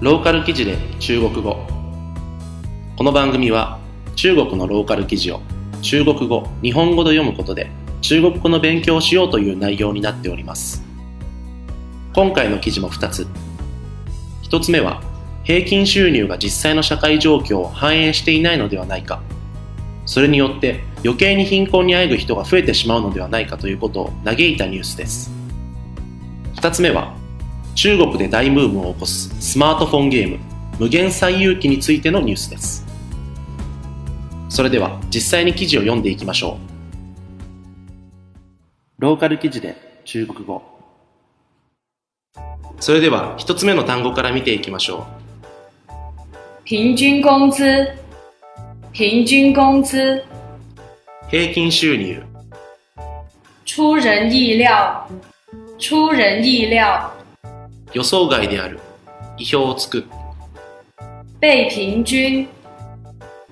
ローカル記事で中国語。この番組は中国のローカル記事を中国語日本語で読むことで中国語の勉強をしようという内容になっております。今回の記事も2つ。1つ目は平均収入が実際の社会状況を反映していないのではないか。それによって余計に貧困にあえぐ人が増えてしまうのではないかということを嘆いたニュースです。2つ目は中国で大ブームを起こすスマートフォンゲーム無限最遊記についてのニュースです。それでは実際に記事を読んでいきましょう。ローカル記事で中国語。それでは一つ目の単語から見ていきましょう。平均工資。平均工資。平均収入。出人意料。出人意料予想外である。意表をつく。被平均。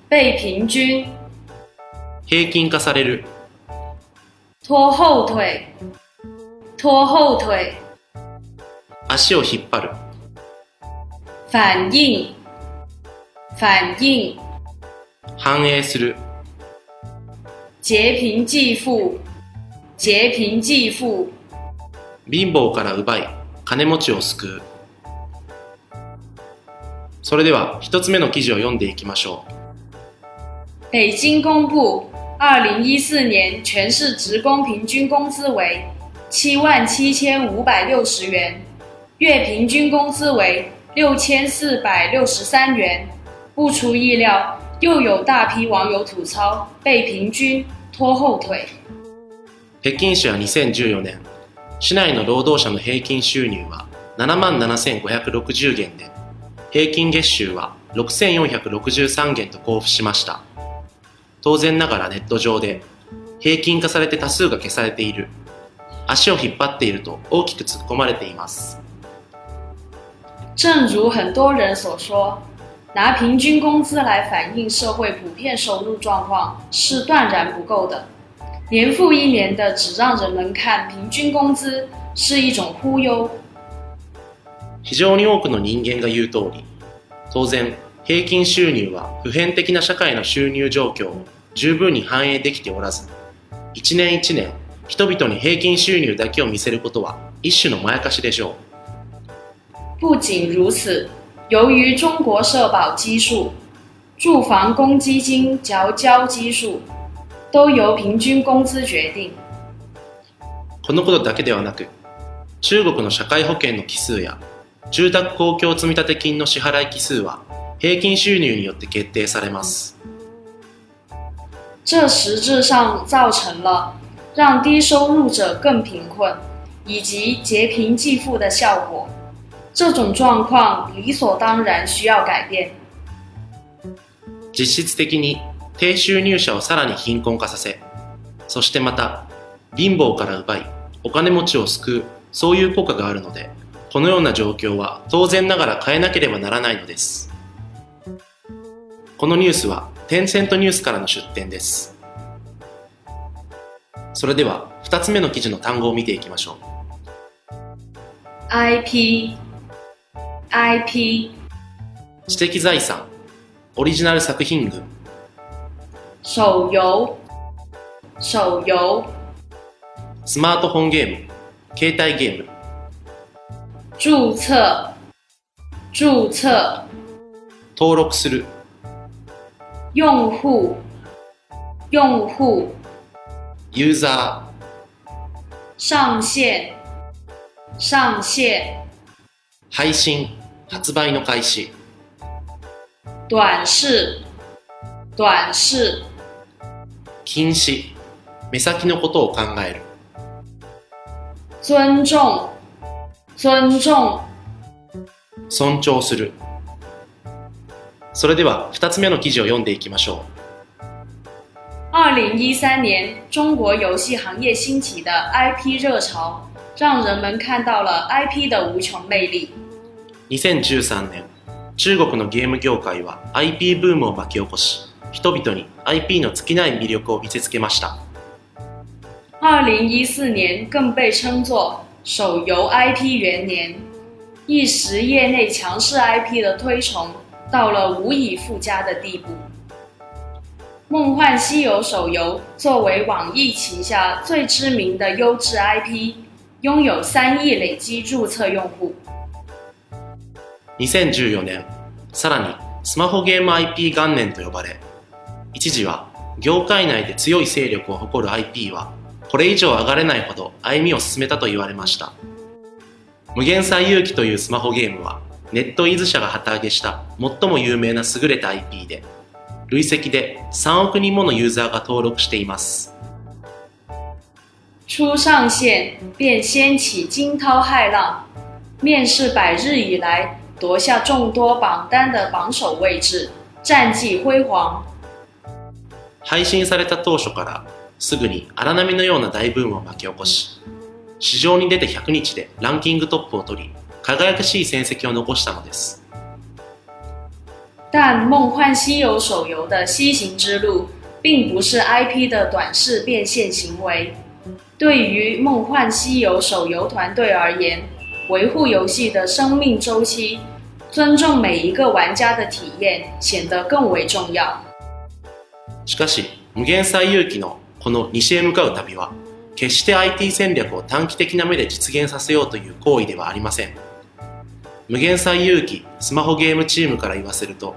被平均。平均化される。拖後腿。拖後腿。足を引っ張る。反映反映反映する。劫貧濟富劫貧濟富貧乏から奪い金持ちを救うそれでは一つ目の記事を読んでいきましょう北京公布二零一四年全市职工平均工资为七万七千五百六十元，月平均工资为六千四百六十三元。不出意料，又有大批网友吐槽被平均拖后腿。北京市は2014年、市内の労働者の平均収入は7万7560元で、平均月収は6463元と交付しました。当然ながらネット上で平均化されて多数が消されている。足を引っ張っていると大きく突っ込まれています。正如很多人所说拿平均工资来反映社会普遍收入状况是断然不够的。年复一年的只让人们看平均工资是一种忽悠非常に多くの人間が言う通り当然平均収入は普遍的な社会の収入状況を十分に反映できておらず、一年一年人々に平均収入だけを見せることは一種のまやかしでしょう。不仅如此，由于中国社保基数、住房公积金缴交基数 都由平均工資決定。このことだけではなく、中国の社会保険の基数や住宅公共積立金の支払い基数は平均収入によって決定されます。这实质上造成了让低收入者更贫困，以及劫贫济富的效果。这种状况理所当然需要改变。実質的に低収入者をさらに貧困化させ、そしてまた貧乏から奪いお金持ちを救うそういう効果があるので、このような状況は当然ながら変えなければならないのです。このニュースはテンセントニュースからの出展です。それでは2つ目の記事の単語を見ていきましょう。IP IP 知的財産オリジナル作品群手遊手遊スマートフォンゲーム携帯ゲーム注册注册登録する用户，用户，user，上线，上线，配信、発売の開始，短視，短視， 禁止、目先のことを考える，尊重，尊重，尊重する。それでは2つ目の記事を読んでいきましょう。二零一三年，中国游戏行业兴起的 IP 热潮，让人们看到了 IP 的无穷魅力。2013年、中国のゲーム業界は IP ブームを巻き起こし、人々に IP の尽きない魅力を見せつけました。二零一四年更被称作手游 IP 元年。一时业内强势 IP 的推崇到了无以复加的地步。《梦幻西游》手游作为网易旗下最知名的优质 IP，拥有三亿累积注册用户。2014年、さらにスマホゲーム IP 元年と呼ばれ、一時は業界内で強い勢力を誇る IP は、これ以上上がれないほど歩みを進めたと言われました。無限最遊記というスマホゲームは、ネットイズ社が旗揚げした最も有名な優れた IP で、累積で3億人ものユーザーが登録しています。初上线便掀起惊涛骇浪，面世百日以来夺下众多榜单的榜首位置，战绩辉煌。配信された当初からすぐに荒波のような大ブームを巻き起こし、市場に出て100日でランキングトップを取り、輝かしい戦績を残したのです。但《梦幻西游》手游的西行之路，并不是 IP 的短视变现行为。对于《梦幻西游》手游团队而言，维护游戏的生命周期，尊重每一个玩家的体验，显得更为重要。しかし、無限最遊記のこの西へ向かう旅は、決して IT 戦略を短期的な目で実現させようという行為ではありません。無限最有機スマホゲームチームから言わせると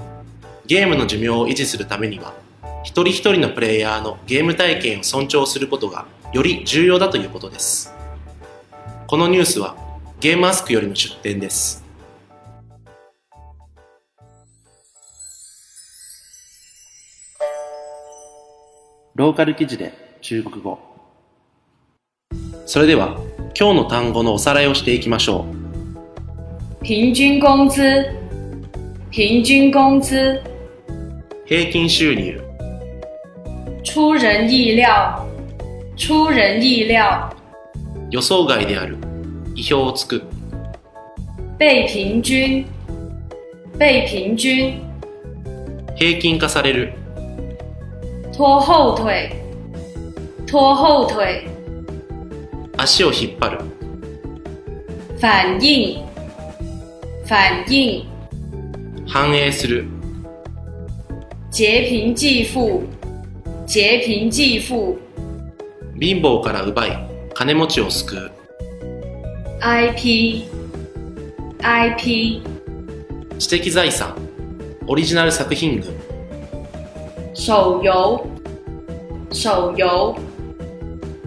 ゲームの寿命を維持するためには一人一人のプレイヤーのゲーム体験を尊重することがより重要だということですこのニュースはゲームアスクよりの出展ですローカル記事で中国語。それでは今日の単語のおさらいをしていきましょう。平均工资，平均工资，平均収入，出人意料，出人意料，予想外である，意表をつく，被平均，被平均，平均化される，拖后腿，拖后腿，足を引っ張る，反应。反应，反映する。劫贫济富，劫贫济富。貧乏から奪い、金持ちを救う。IP、IP。知的財産、オリジナル作品群。手遊、手遊。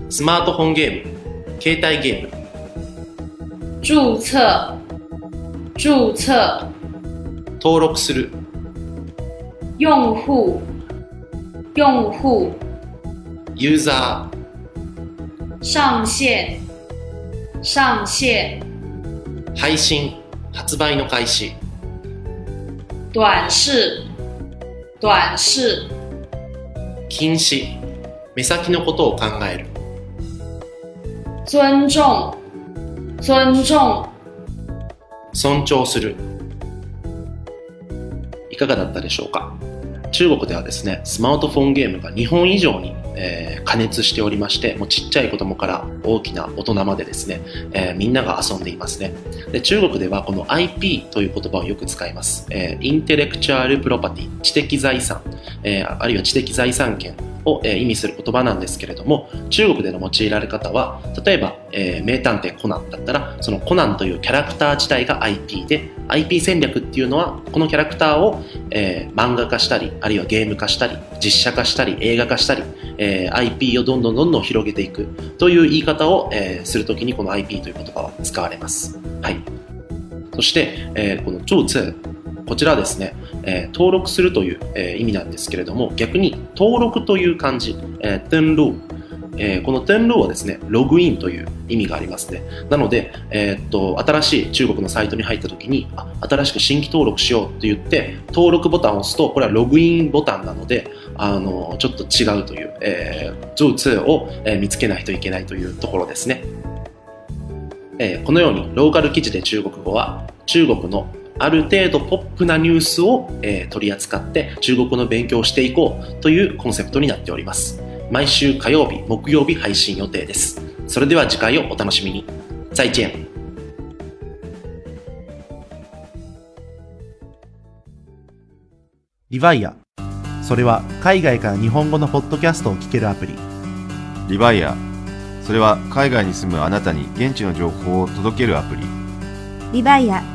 スマートフォンゲーム、携帯ゲーム。注册。注册、登録する、用户、用户、ユーザー、上線、上線、配信、発売の開始、短視、短視、 禁止、目先のことを考える、尊重、尊重、尊重する。いかがだったでしょうか？中国ではですねスマートフォンゲームが日本以上に、えー、加熱しておりましてもうちっちゃい子供から大きな大人までですね、えー、みんなが遊んでいますね。で中国ではこの IP という言葉をよく使います、えー、 intellectual property 知的財産、えあるいは知的財産権。を、え意味する言葉なんですけれども、中国での用いられ方は、例えば、え、名探偵コナンだったら、そのコナンというキャラクター自体が IP で、IP 戦略っていうのは、このキャラクターを、え、漫画化したり、あるいはゲーム化したり、実写化したり、映画化したり、え、IP をどんどんどんどん広げていくという言い方を、え、するときにこの IP という言葉は使われます。はい。そして、えー、この注册、こちらですね、えー、登録するという、えー、意味なんですけれども、逆に登録という漢字、えー、登録、えー、この登録はですね、ログインという意味がありますね。なので、えー、っと、新しい中国のサイトに入った時に、あ、新しく新規登録しようと言って、登録ボタンを押すと、これはログインボタンなので、あの、ちょっと違うという、えー、注册を、えー、見つけないといけないというところですね。えー、このように、ローカル記事で中国語は、中国のある程度ポップなニュースを、えー、取り扱って中国語の勉強をしていこうというコンセプトになっております。毎週火曜日、木曜日配信予定です。それでは次回をお楽しみに。再见。リバイア。それは海外から日本語のポッドキャストを聞けるアプリ。リバイア。それは海外に住むあなたに現地の情報を届けるアプリ。リバイア。